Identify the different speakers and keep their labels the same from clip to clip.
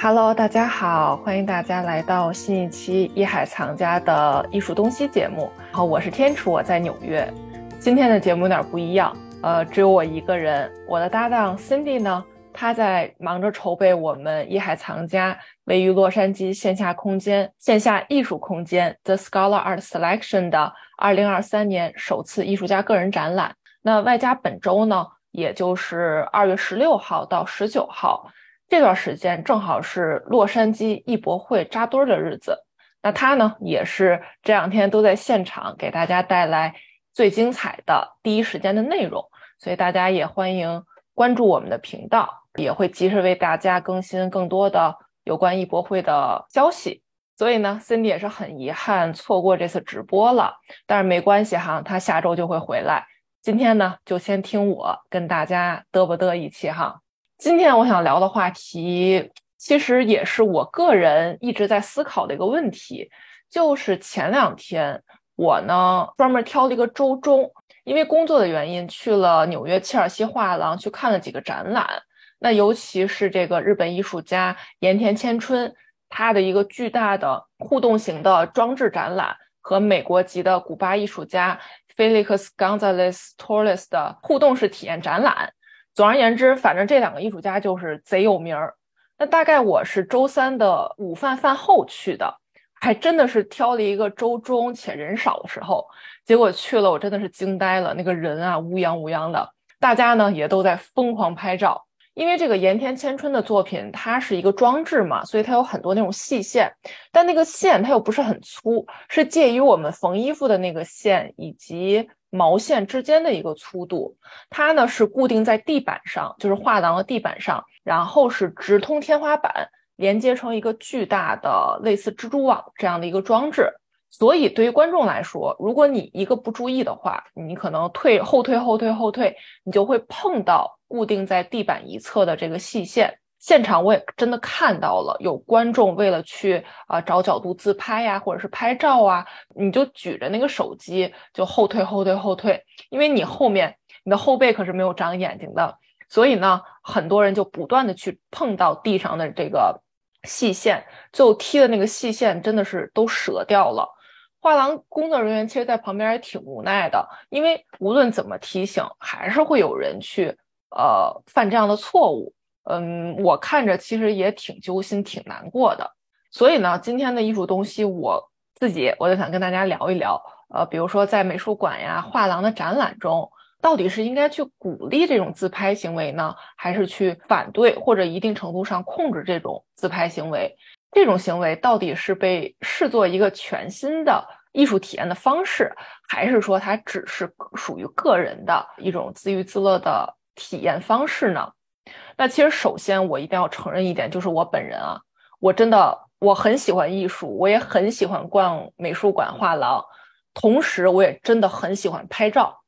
Speaker 1: Hello，大家好，欢迎大家来到新一期一海藏家的艺术东西节目。好，我是天楚，我在纽约。今天的节目有点不一样，呃，只有我一个人。我的搭档 Cindy 呢，她在忙着筹备我们一海藏家位于洛杉矶线下空间、线下艺术空间 The Scholar Art Selection 的2023年首次艺术家个人展览。那外加本周呢，也就是二月十六号到十九号。这段时间正好是洛杉矶艺博会扎堆的日子，那他呢也是这两天都在现场给大家带来最精彩的第一时间的内容，所以大家也欢迎关注我们的频道，也会及时为大家更新更多的有关艺博会的消息。所以呢，Cindy 也是很遗憾错过这次直播了，但是没关系哈，他下周就会回来。今天呢，就先听我跟大家嘚啵嘚一期哈。今天我想聊的话题，其实也是我个人一直在思考的一个问题，就是前两天我呢专门挑了一个周中，因为工作的原因去了纽约切尔西画廊去看了几个展览，那尤其是这个日本艺术家盐田千春他的一个巨大的互动型的装置展览，和美国籍的古巴艺术家 Felix Gonzalez Torres 的互动式体验展览。总而言之，反正这两个艺术家就是贼有名儿。那大概我是周三的午饭饭后去的，还真的是挑了一个周中且人少的时候。结果去了，我真的是惊呆了，那个人啊乌泱乌泱的，大家呢也都在疯狂拍照。因为这个盐田千春的作品，它是一个装置嘛，所以它有很多那种细线，但那个线它又不是很粗，是介于我们缝衣服的那个线以及。毛线之间的一个粗度，它呢是固定在地板上，就是画廊的地板上，然后是直通天花板，连接成一个巨大的类似蜘蛛网这样的一个装置。所以对于观众来说，如果你一个不注意的话，你可能退后退后退后退，你就会碰到固定在地板一侧的这个细线。现场我也真的看到了，有观众为了去啊找角度自拍呀，或者是拍照啊，你就举着那个手机就后退后退后退，因为你后面你的后背可是没有长眼睛的，所以呢，很多人就不断的去碰到地上的这个细线，最后踢的那个细线真的是都折掉了。画廊工作人员其实在旁边也挺无奈的，因为无论怎么提醒，还是会有人去呃犯这样的错误。嗯，我看着其实也挺揪心、挺难过的。所以呢，今天的艺术东西，我自己我就想跟大家聊一聊。呃，比如说在美术馆呀、画廊的展览中，到底是应该去鼓励这种自拍行为呢，还是去反对或者一定程度上控制这种自拍行为？这种行为到底是被视作一个全新的艺术体验的方式，还是说它只是属于个人的一种自娱自乐的体验方式呢？那其实，首先我一定要承认一点，就是我本人啊，我真的我很喜欢艺术，我也很喜欢逛美术馆、画廊，同时我也真的很喜欢拍照。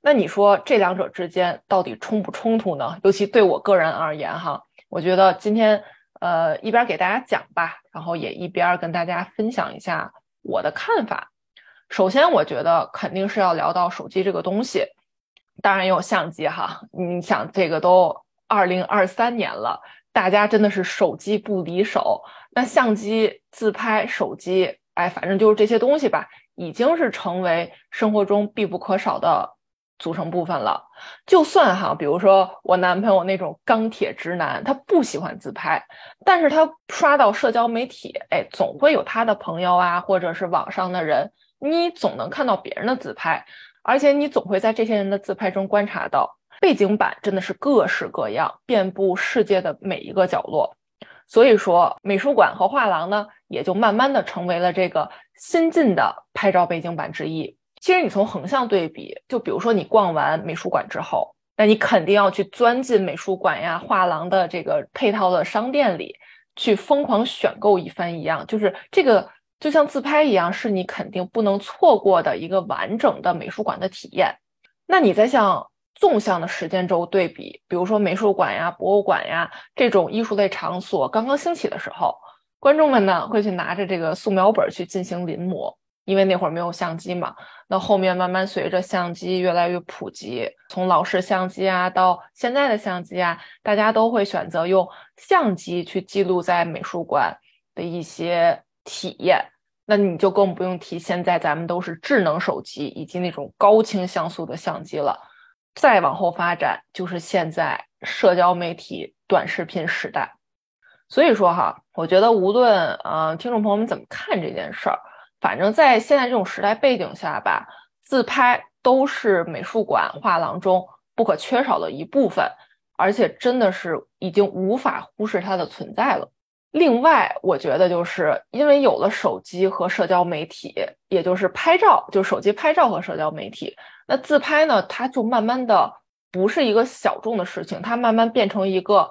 Speaker 1: 那你说这两者之间到底冲不冲突呢？尤其对我个人而言，哈，我觉得今天呃一边给大家讲吧，然后也一边跟大家分享一下我的看法。首先，我觉得肯定是要聊到手机这个东西，当然也有相机哈。你想这个都。二零二三年了，大家真的是手机不离手。那相机、自拍、手机，哎，反正就是这些东西吧，已经是成为生活中必不可少的组成部分了。就算哈，比如说我男朋友那种钢铁直男，他不喜欢自拍，但是他刷到社交媒体，哎，总会有他的朋友啊，或者是网上的人，你总能看到别人的自拍，而且你总会在这些人的自拍中观察到。背景板真的是各式各样，遍布世界的每一个角落。所以说，美术馆和画廊呢，也就慢慢的成为了这个新进的拍照背景板之一。其实你从横向对比，就比如说你逛完美术馆之后，那你肯定要去钻进美术馆呀、画廊的这个配套的商店里，去疯狂选购一番一样。就是这个就像自拍一样，是你肯定不能错过的一个完整的美术馆的体验。那你在像。纵向的时间轴对比，比如说美术馆呀、博物馆呀这种艺术类场所刚刚兴起的时候，观众们呢会去拿着这个素描本去进行临摹。因为那会儿没有相机嘛。那后面慢慢随着相机越来越普及，从老式相机啊到现在的相机啊，大家都会选择用相机去记录在美术馆的一些体验。那你就更不用提现在咱们都是智能手机以及那种高清像素的相机了。再往后发展，就是现在社交媒体短视频时代。所以说哈，我觉得无论呃听众朋友们怎么看这件事儿，反正在现在这种时代背景下吧，自拍都是美术馆画廊中不可缺少的一部分，而且真的是已经无法忽视它的存在了。另外，我觉得就是因为有了手机和社交媒体，也就是拍照，就手机拍照和社交媒体，那自拍呢，它就慢慢的不是一个小众的事情，它慢慢变成一个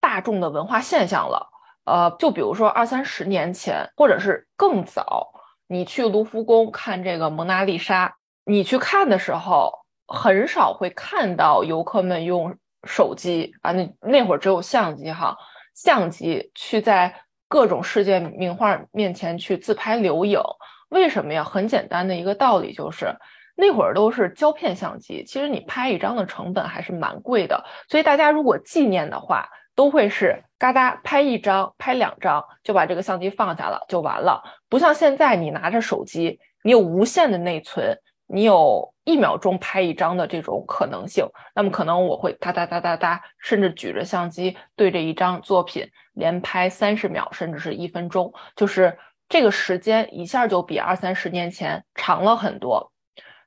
Speaker 1: 大众的文化现象了。呃，就比如说二三十年前，或者是更早，你去卢浮宫看这个蒙娜丽莎，你去看的时候，很少会看到游客们用手机啊，那那会儿只有相机哈。相机去在各种世界名画面前去自拍留影，为什么呀？很简单的一个道理就是，那会儿都是胶片相机，其实你拍一张的成本还是蛮贵的，所以大家如果纪念的话，都会是嘎哒拍一张、拍两张就把这个相机放下了就完了，不像现在你拿着手机，你有无限的内存。你有一秒钟拍一张的这种可能性，那么可能我会哒哒哒哒哒，甚至举着相机对着一张作品连拍三十秒，甚至是一分钟，就是这个时间一下就比二三十年前长了很多。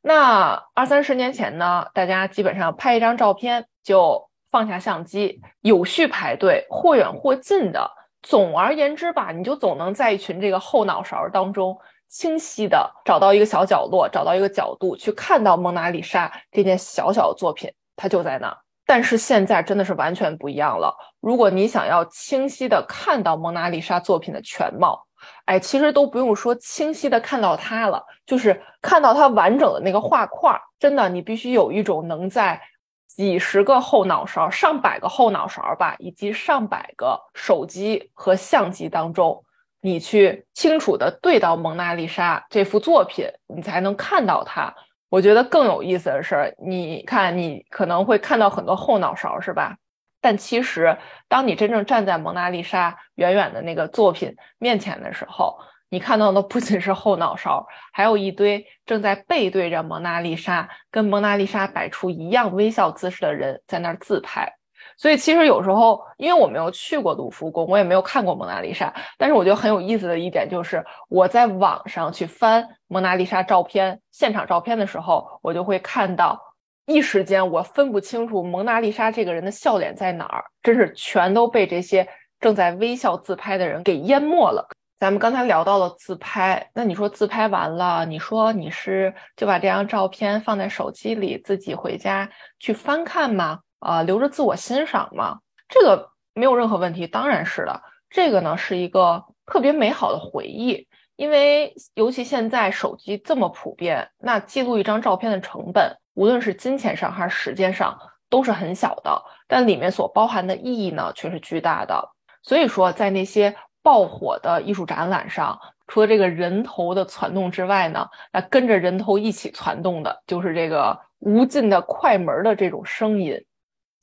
Speaker 1: 那二三十年前呢，大家基本上拍一张照片就放下相机，有序排队，或远或近的，总而言之吧，你就总能在一群这个后脑勺当中。清晰的找到一个小角落，找到一个角度去看到蒙娜丽莎这件小小的作品，它就在那儿。但是现在真的是完全不一样了。如果你想要清晰的看到蒙娜丽莎作品的全貌，哎，其实都不用说清晰的看到它了，就是看到它完整的那个画框，真的，你必须有一种能在几十个后脑勺、上百个后脑勺吧，以及上百个手机和相机当中。你去清楚的对到蒙娜丽莎这幅作品，你才能看到它。我觉得更有意思的是，你看，你可能会看到很多后脑勺，是吧？但其实，当你真正站在蒙娜丽莎远远的那个作品面前的时候，你看到的不仅是后脑勺，还有一堆正在背对着蒙娜丽莎，跟蒙娜丽莎摆出一样微笑姿势的人在那儿自拍。所以其实有时候，因为我没有去过卢浮宫，我也没有看过蒙娜丽莎，但是我觉得很有意思的一点就是，我在网上去翻蒙娜丽莎照片、现场照片的时候，我就会看到，一时间我分不清楚蒙娜丽莎这个人的笑脸在哪儿，真是全都被这些正在微笑自拍的人给淹没了。咱们刚才聊到了自拍，那你说自拍完了，你说你是就把这张照片放在手机里，自己回家去翻看吗？啊，留着自我欣赏吗？这个没有任何问题，当然是的。这个呢是一个特别美好的回忆，因为尤其现在手机这么普遍，那记录一张照片的成本，无论是金钱上还是时间上，都是很小的，但里面所包含的意义呢却是巨大的。所以说，在那些爆火的艺术展览上，除了这个人头的攒动之外呢，那跟着人头一起攒动的就是这个无尽的快门的这种声音。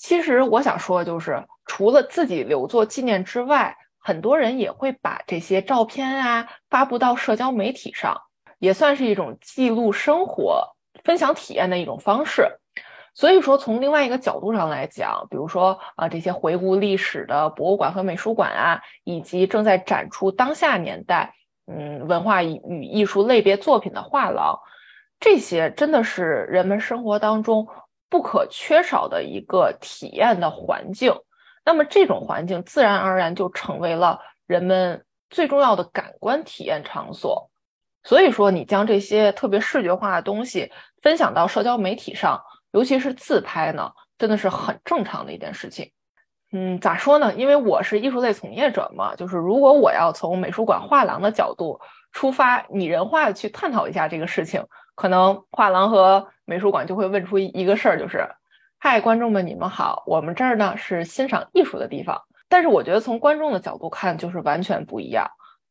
Speaker 1: 其实我想说的就是，除了自己留作纪念之外，很多人也会把这些照片啊发布到社交媒体上，也算是一种记录生活、分享体验的一种方式。所以说，从另外一个角度上来讲，比如说啊，这些回顾历史的博物馆和美术馆啊，以及正在展出当下年代嗯文化与艺术类别作品的画廊，这些真的是人们生活当中。不可缺少的一个体验的环境，那么这种环境自然而然就成为了人们最重要的感官体验场所。所以说，你将这些特别视觉化的东西分享到社交媒体上，尤其是自拍呢，真的是很正常的一件事情。嗯，咋说呢？因为我是艺术类从业者嘛，就是如果我要从美术馆画廊的角度出发，拟人化的去探讨一下这个事情。可能画廊和美术馆就会问出一个事儿，就是嗨，观众们，你们好，我们这儿呢是欣赏艺术的地方。但是我觉得从观众的角度看，就是完全不一样。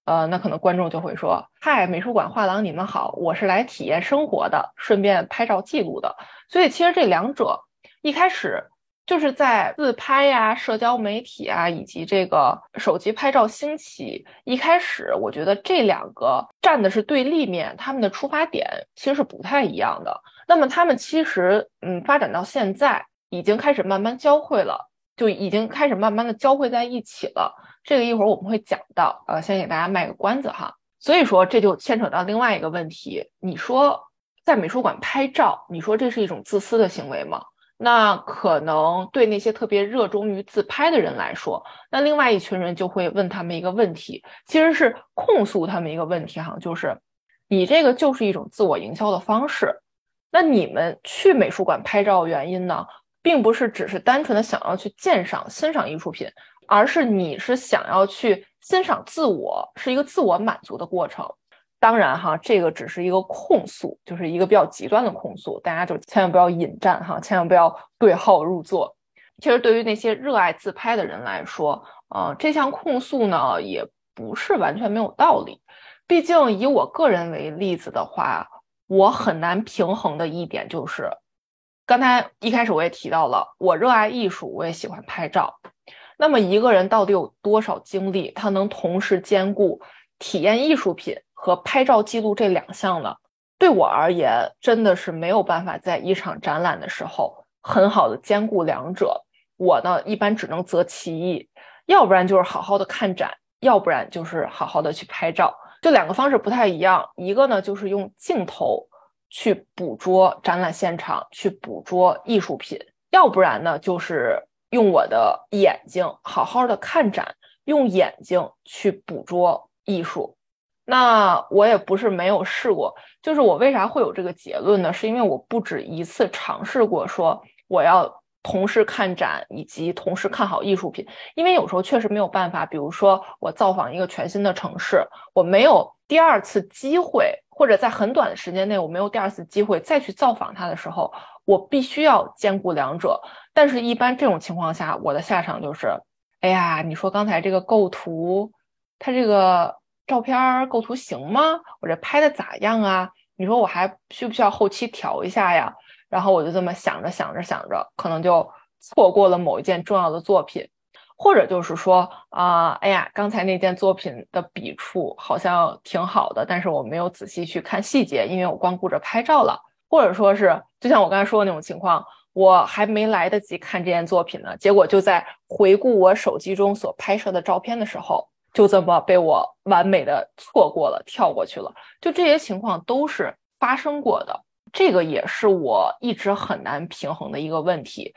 Speaker 1: 呃，那可能观众就会说：“嗨，美术馆画廊，你们好，我是来体验生活的，顺便拍照记录的。”所以其实这两者一开始就是在自拍呀、社交媒体啊以及这个手机拍照兴起一开始，我觉得这两个站的是对立面，他们的出发点其实是不太一样的。那么他们其实嗯发展到现在，已经开始慢慢交汇了，就已经开始慢慢的交汇在一起了。这个一会儿我们会讲到，呃，先给大家卖个关子哈。所以说，这就牵扯到另外一个问题。你说在美术馆拍照，你说这是一种自私的行为吗？那可能对那些特别热衷于自拍的人来说，那另外一群人就会问他们一个问题，其实是控诉他们一个问题哈，就是你这个就是一种自我营销的方式。那你们去美术馆拍照原因呢，并不是只是单纯的想要去鉴赏、欣赏艺术品。而是你是想要去欣赏自我，是一个自我满足的过程。当然哈，这个只是一个控诉，就是一个比较极端的控诉，大家就千万不要引战哈，千万不要对号入座。其实对于那些热爱自拍的人来说，呃，这项控诉呢也不是完全没有道理。毕竟以我个人为例子的话，我很难平衡的一点就是，刚才一开始我也提到了，我热爱艺术，我也喜欢拍照。那么一个人到底有多少精力，他能同时兼顾体验艺术品和拍照记录这两项呢？对我而言，真的是没有办法在一场展览的时候很好的兼顾两者。我呢，一般只能择其一，要不然就是好好的看展，要不然就是好好的去拍照。这两个方式不太一样，一个呢就是用镜头去捕捉展览现场，去捕捉艺术品，要不然呢就是。用我的眼睛好好的看展，用眼睛去捕捉艺术。那我也不是没有试过，就是我为啥会有这个结论呢？是因为我不止一次尝试过，说我要同时看展以及同时看好艺术品。因为有时候确实没有办法，比如说我造访一个全新的城市，我没有第二次机会，或者在很短的时间内我没有第二次机会再去造访它的时候。我必须要兼顾两者，但是，一般这种情况下，我的下场就是，哎呀，你说刚才这个构图，它这个照片构图行吗？我这拍的咋样啊？你说我还需不需要后期调一下呀？然后我就这么想着想着想着，可能就错过了某一件重要的作品，或者就是说啊，哎呀，刚才那件作品的笔触好像挺好的，但是我没有仔细去看细节，因为我光顾着拍照了。或者说是，就像我刚才说的那种情况，我还没来得及看这件作品呢，结果就在回顾我手机中所拍摄的照片的时候，就这么被我完美的错过了，跳过去了。就这些情况都是发生过的，这个也是我一直很难平衡的一个问题。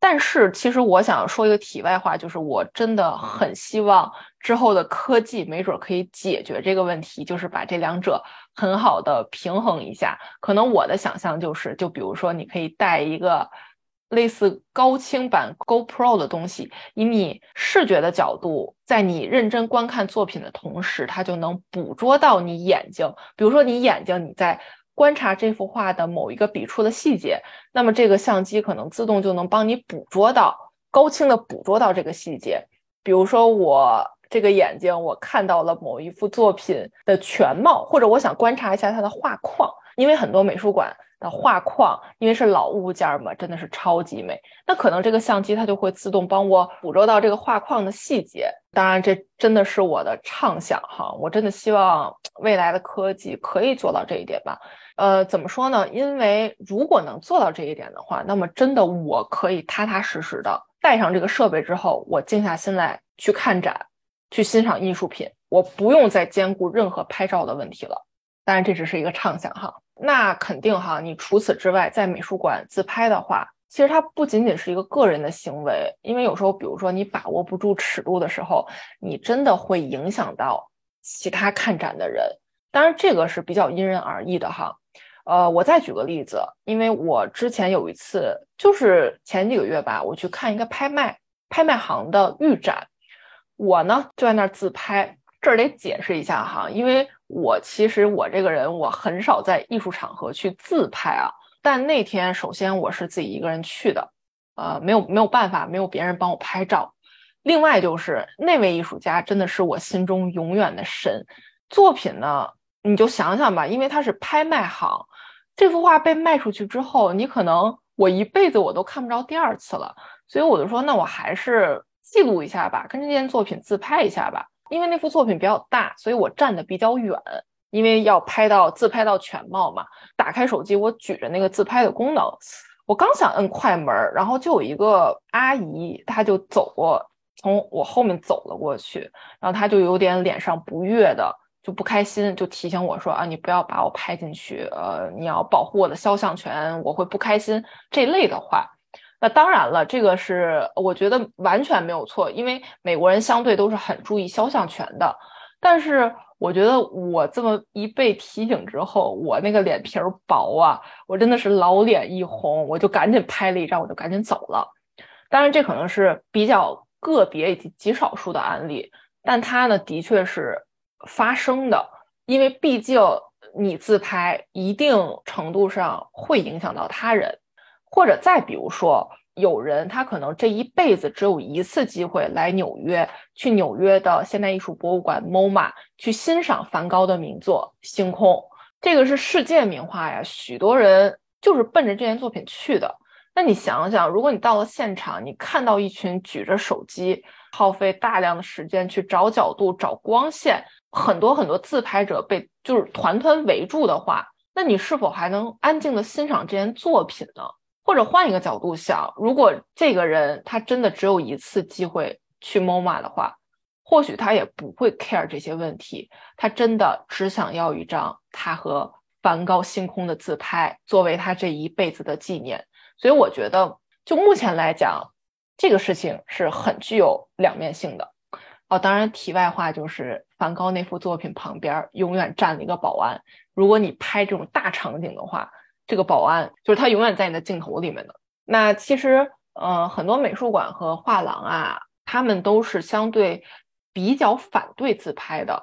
Speaker 1: 但是，其实我想说一个题外话，就是我真的很希望之后的科技没准可以解决这个问题，就是把这两者很好的平衡一下。可能我的想象就是，就比如说，你可以带一个类似高清版 GoPro 的东西，以你视觉的角度，在你认真观看作品的同时，它就能捕捉到你眼睛，比如说你眼睛你在。观察这幅画的某一个笔触的细节，那么这个相机可能自动就能帮你捕捉到高清的捕捉到这个细节。比如说我这个眼睛，我看到了某一幅作品的全貌，或者我想观察一下它的画框，因为很多美术馆的画框，因为是老物件嘛，真的是超级美。那可能这个相机它就会自动帮我捕捉到这个画框的细节。当然，这真的是我的畅想哈，我真的希望未来的科技可以做到这一点吧。呃，怎么说呢？因为如果能做到这一点的话，那么真的我可以踏踏实实的带上这个设备之后，我静下心来去看展，去欣赏艺术品，我不用再兼顾任何拍照的问题了。当然，这只是一个畅想哈。那肯定哈，你除此之外，在美术馆自拍的话，其实它不仅仅是一个个人的行为，因为有时候，比如说你把握不住尺度的时候，你真的会影响到其他看展的人。当然，这个是比较因人而异的哈。呃，我再举个例子，因为我之前有一次，就是前几个月吧，我去看一个拍卖拍卖行的预展，我呢就在那儿自拍。这儿得解释一下哈，因为我其实我这个人我很少在艺术场合去自拍啊。但那天首先我是自己一个人去的，呃，没有没有办法，没有别人帮我拍照。另外就是那位艺术家真的是我心中永远的神。作品呢，你就想想吧，因为他是拍卖行，这幅画被卖出去之后，你可能我一辈子我都看不着第二次了。所以我就说，那我还是记录一下吧，跟这件作品自拍一下吧。因为那幅作品比较大，所以我站的比较远，因为要拍到自拍到全貌嘛。打开手机，我举着那个自拍的功能，我刚想摁快门，然后就有一个阿姨，她就走过。从我后面走了过去，然后她就有点脸上不悦的，就不开心，就提醒我说啊，你不要把我拍进去，呃，你要保护我的肖像权，我会不开心这类的话。那当然了，这个是我觉得完全没有错，因为美国人相对都是很注意肖像权的。但是我觉得我这么一被提醒之后，我那个脸皮儿薄啊，我真的是老脸一红，我就赶紧拍了一张，我就赶紧走了。当然，这可能是比较。个别以及极少数的案例，但它呢的确是发生的，因为毕竟你自拍一定程度上会影响到他人，或者再比如说，有人他可能这一辈子只有一次机会来纽约，去纽约的现代艺术博物馆 MoMA 去欣赏梵高的名作《星空》，这个是世界名画呀，许多人就是奔着这件作品去的。那你想想，如果你到了现场，你看到一群举着手机，耗费大量的时间去找角度、找光线，很多很多自拍者被就是团团围住的话，那你是否还能安静的欣赏这件作品呢？或者换一个角度想，如果这个人他真的只有一次机会去 MoMA 的话，或许他也不会 care 这些问题，他真的只想要一张他和梵高星空的自拍，作为他这一辈子的纪念。所以我觉得，就目前来讲，这个事情是很具有两面性的。哦，当然，题外话就是，梵高那幅作品旁边永远站了一个保安。如果你拍这种大场景的话，这个保安就是他永远在你的镜头里面的。那其实，呃，很多美术馆和画廊啊，他们都是相对比较反对自拍的。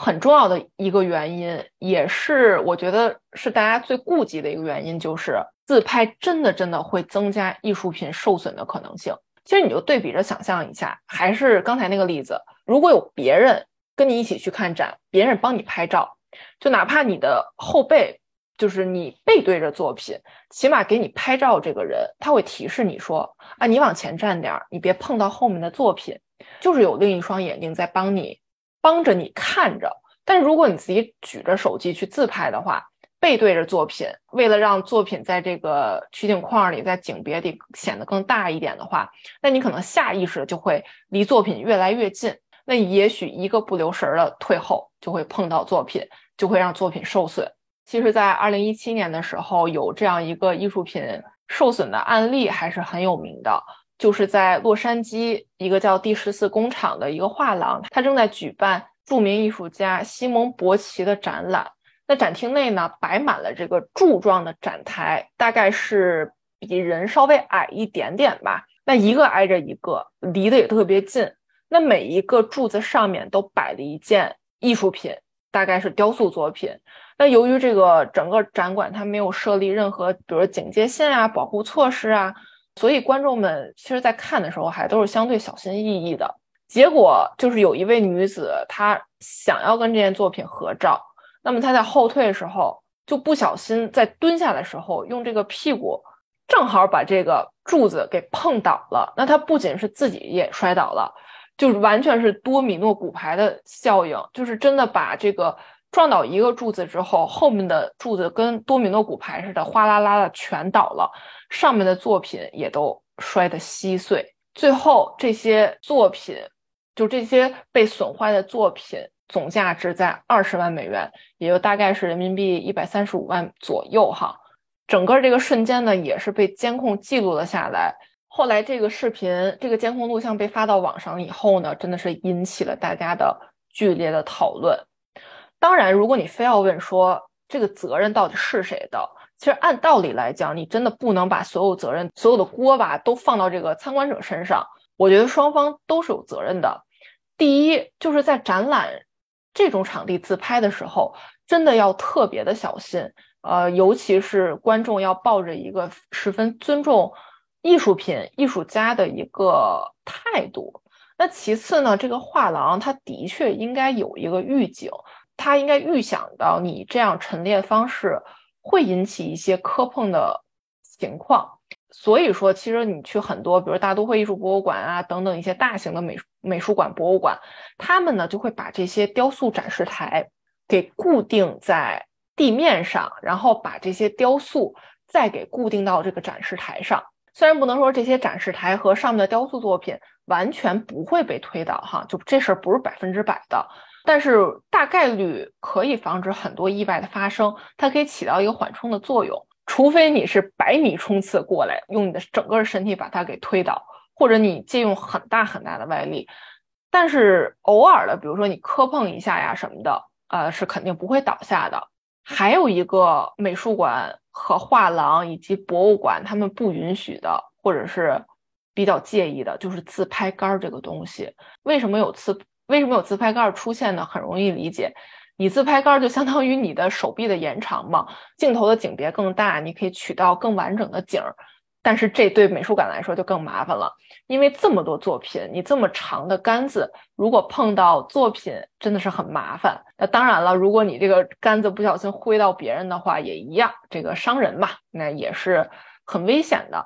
Speaker 1: 很重要的一个原因，也是我觉得是大家最顾忌的一个原因，就是自拍真的真的会增加艺术品受损的可能性。其实你就对比着想象一下，还是刚才那个例子，如果有别人跟你一起去看展，别人帮你拍照，就哪怕你的后背就是你背对着作品，起码给你拍照这个人他会提示你说啊，你往前站点儿，你别碰到后面的作品，就是有另一双眼睛在帮你。帮着你看着，但如果你自己举着手机去自拍的话，背对着作品，为了让作品在这个取景框里，在景别里显得更大一点的话，那你可能下意识就会离作品越来越近，那也许一个不留神儿的退后，就会碰到作品，就会让作品受损。其实，在二零一七年的时候，有这样一个艺术品受损的案例，还是很有名的。就是在洛杉矶一个叫第十四工厂的一个画廊，它正在举办著名艺术家西蒙博奇的展览。那展厅内呢，摆满了这个柱状的展台，大概是比人稍微矮一点点吧。那一个挨着一个，离得也特别近。那每一个柱子上面都摆了一件艺术品，大概是雕塑作品。那由于这个整个展馆它没有设立任何，比如警戒线啊、保护措施啊。所以观众们其实，在看的时候还都是相对小心翼翼的。结果就是有一位女子，她想要跟这件作品合照，那么她在后退的时候，就不小心在蹲下的时候，用这个屁股正好把这个柱子给碰倒了。那她不仅是自己也摔倒了，就是完全是多米诺骨牌的效应，就是真的把这个。撞倒一个柱子之后，后面的柱子跟多米诺骨牌似的，哗啦啦的全倒了，上面的作品也都摔得稀碎。最后这些作品，就这些被损坏的作品，总价值在二十万美元，也就大概是人民币一百三十五万左右哈。整个这个瞬间呢，也是被监控记录了下来。后来这个视频、这个监控录像被发到网上以后呢，真的是引起了大家的剧烈的讨论。当然，如果你非要问说这个责任到底是谁的，其实按道理来讲，你真的不能把所有责任、所有的锅吧都放到这个参观者身上。我觉得双方都是有责任的。第一，就是在展览这种场地自拍的时候，真的要特别的小心。呃，尤其是观众要抱着一个十分尊重艺术品、艺术家的一个态度。那其次呢，这个画廊它的确应该有一个预警，他应该预想到你这样陈列方式会引起一些磕碰的情况。所以说，其实你去很多，比如大都会艺术博物馆啊等等一些大型的美美术馆、博物馆，他们呢就会把这些雕塑展示台给固定在地面上，然后把这些雕塑再给固定到这个展示台上。虽然不能说这些展示台和上面的雕塑作品完全不会被推倒，哈，就这事儿不是百分之百的，但是大概率可以防止很多意外的发生，它可以起到一个缓冲的作用。除非你是百米冲刺过来，用你的整个身体把它给推倒，或者你借用很大很大的外力，但是偶尔的，比如说你磕碰一下呀什么的，呃，是肯定不会倒下的。还有一个美术馆。和画廊以及博物馆，他们不允许的，或者是比较介意的，就是自拍杆这个东西。为什么有自为什么有自拍杆出现呢？很容易理解，你自拍杆就相当于你的手臂的延长嘛，镜头的景别更大，你可以取到更完整的景儿。但是这对美术馆来说就更麻烦了，因为这么多作品，你这么长的杆子，如果碰到作品，真的是很麻烦。那当然了，如果你这个杆子不小心挥到别人的话，也一样，这个伤人嘛，那也是很危险的。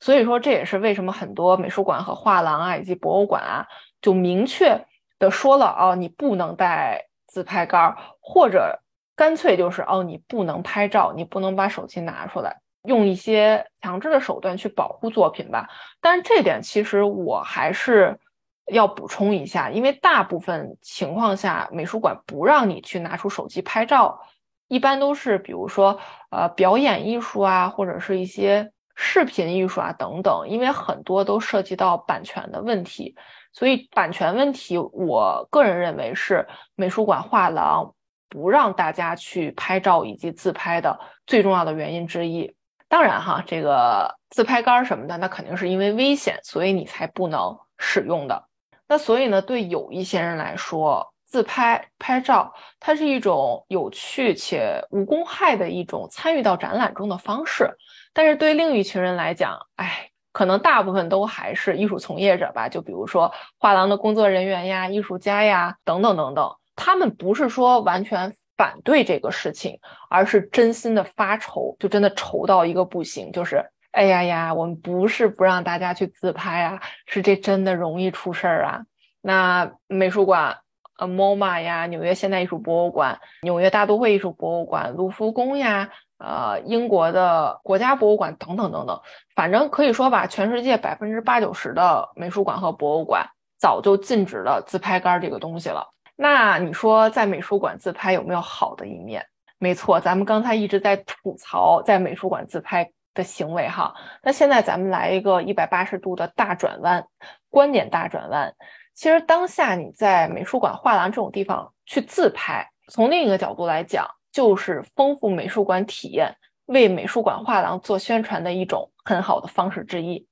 Speaker 1: 所以说，这也是为什么很多美术馆和画廊啊，以及博物馆啊，就明确的说了哦，你不能带自拍杆，或者干脆就是哦，你不能拍照，你不能把手机拿出来。用一些强制的手段去保护作品吧，但是这点其实我还是要补充一下，因为大部分情况下美术馆不让你去拿出手机拍照，一般都是比如说呃表演艺术啊，或者是一些视频艺术啊等等，因为很多都涉及到版权的问题，所以版权问题，我个人认为是美术馆画廊不让大家去拍照以及自拍的最重要的原因之一。当然哈，这个自拍杆什么的，那肯定是因为危险，所以你才不能使用的。那所以呢，对有一些人来说，自拍拍照它是一种有趣且无公害的一种参与到展览中的方式。但是对另一群人来讲，哎，可能大部分都还是艺术从业者吧。就比如说画廊的工作人员呀、艺术家呀等等等等，他们不是说完全。反对这个事情，而是真心的发愁，就真的愁到一个不行。就是哎呀呀，我们不是不让大家去自拍啊，是这真的容易出事儿啊。那美术馆，呃，MoMA 呀，纽约现代艺术博物馆、纽约大都会艺术博物馆、卢浮宫呀，呃，英国的国家博物馆等等等等，反正可以说吧，全世界百分之八九十的美术馆和博物馆早就禁止了自拍杆这个东西了。那你说在美术馆自拍有没有好的一面？没错，咱们刚才一直在吐槽在美术馆自拍的行为哈。那现在咱们来一个一百八十度的大转弯，观点大转弯。其实当下你在美术馆、画廊这种地方去自拍，从另一个角度来讲，就是丰富美术馆体验、为美术馆、画廊做宣传的一种很好的方式之一。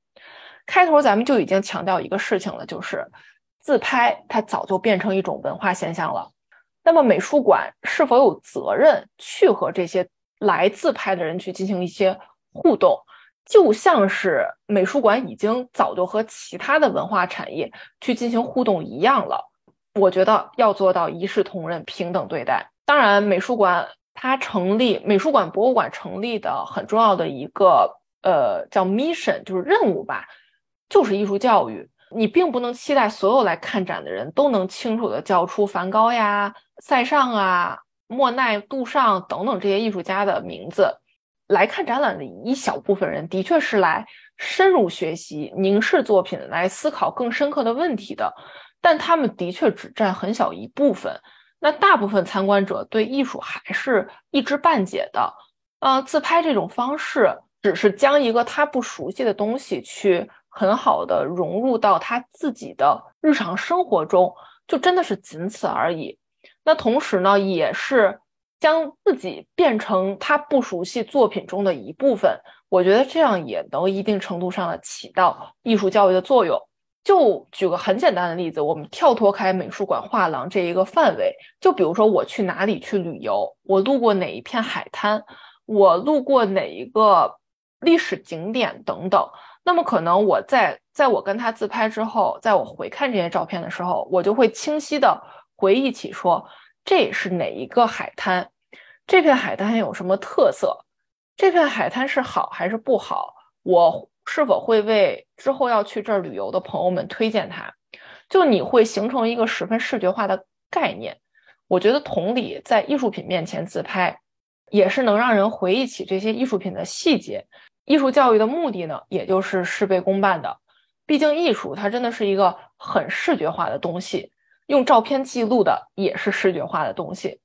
Speaker 1: 开头咱们就已经强调一个事情了，就是。自拍它早就变成一种文化现象了，那么美术馆是否有责任去和这些来自拍的人去进行一些互动？就像是美术馆已经早就和其他的文化产业去进行互动一样了。我觉得要做到一视同仁、平等对待。当然，美术馆它成立，美术馆、博物馆成立的很重要的一个呃叫 mission，就是任务吧，就是艺术教育。你并不能期待所有来看展的人都能清楚地叫出梵高呀、塞尚啊、莫奈、杜尚等等这些艺术家的名字。来看展览的一小部分人，的确是来深入学习、凝视作品、来思考更深刻的问题的，但他们的确只占很小一部分。那大部分参观者对艺术还是一知半解的。呃，自拍这种方式只是将一个他不熟悉的东西去。很好的融入到他自己的日常生活中，就真的是仅此而已。那同时呢，也是将自己变成他不熟悉作品中的一部分。我觉得这样也能一定程度上的起到艺术教育的作用。就举个很简单的例子，我们跳脱开美术馆、画廊这一个范围，就比如说我去哪里去旅游，我路过哪一片海滩，我路过哪一个历史景点等等。那么可能我在在我跟他自拍之后，在我回看这些照片的时候，我就会清晰的回忆起说，这是哪一个海滩，这片海滩有什么特色，这片海滩是好还是不好，我是否会为之后要去这儿旅游的朋友们推荐它，就你会形成一个十分视觉化的概念。我觉得同理，在艺术品面前自拍，也是能让人回忆起这些艺术品的细节。艺术教育的目的呢，也就是事倍功半的。毕竟艺术它真的是一个很视觉化的东西，用照片记录的也是视觉化的东西。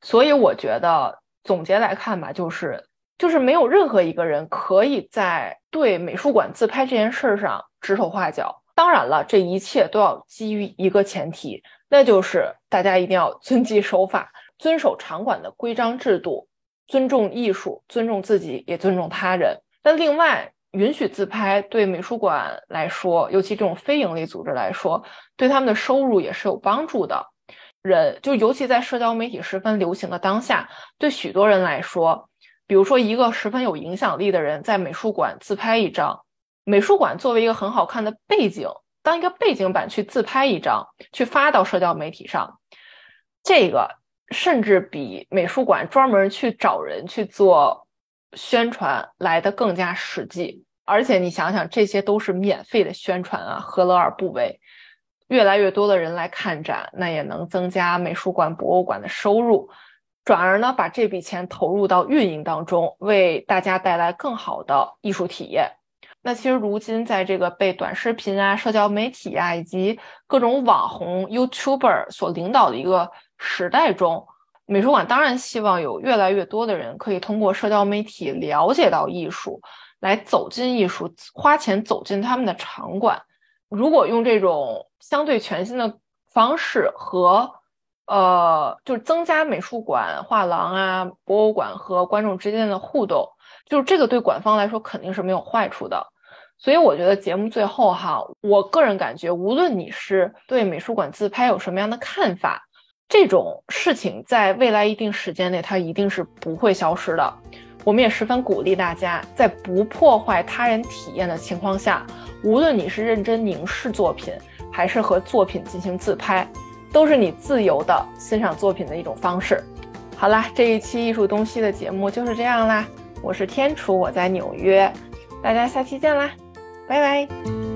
Speaker 1: 所以我觉得总结来看吧，就是就是没有任何一个人可以在对美术馆自拍这件事上指手画脚。当然了，这一切都要基于一个前提，那就是大家一定要遵纪守法，遵守场馆的规章制度。尊重艺术，尊重自己，也尊重他人。那另外，允许自拍对美术馆来说，尤其这种非营利组织来说，对他们的收入也是有帮助的。人就尤其在社交媒体十分流行的当下，对许多人来说，比如说一个十分有影响力的人在美术馆自拍一张，美术馆作为一个很好看的背景，当一个背景板去自拍一张，去发到社交媒体上，这个。甚至比美术馆专门去找人去做宣传来的更加实际，而且你想想，这些都是免费的宣传啊，何乐而不为？越来越多的人来看展，那也能增加美术馆、博物馆的收入，转而呢，把这笔钱投入到运营当中，为大家带来更好的艺术体验。那其实如今在这个被短视频啊、社交媒体啊以及各种网红 YouTuber 所领导的一个。时代中，美术馆当然希望有越来越多的人可以通过社交媒体了解到艺术，来走进艺术，花钱走进他们的场馆。如果用这种相对全新的方式和，呃，就是增加美术馆、画廊啊、博物馆和观众之间的互动，就是这个对馆方来说肯定是没有坏处的。所以我觉得节目最后哈，我个人感觉，无论你是对美术馆自拍有什么样的看法。这种事情在未来一定时间内，它一定是不会消失的。我们也十分鼓励大家，在不破坏他人体验的情况下，无论你是认真凝视作品，还是和作品进行自拍，都是你自由的欣赏作品的一种方式。好啦，这一期艺术东西的节目就是这样啦。我是天楚，我在纽约，大家下期见啦，拜拜。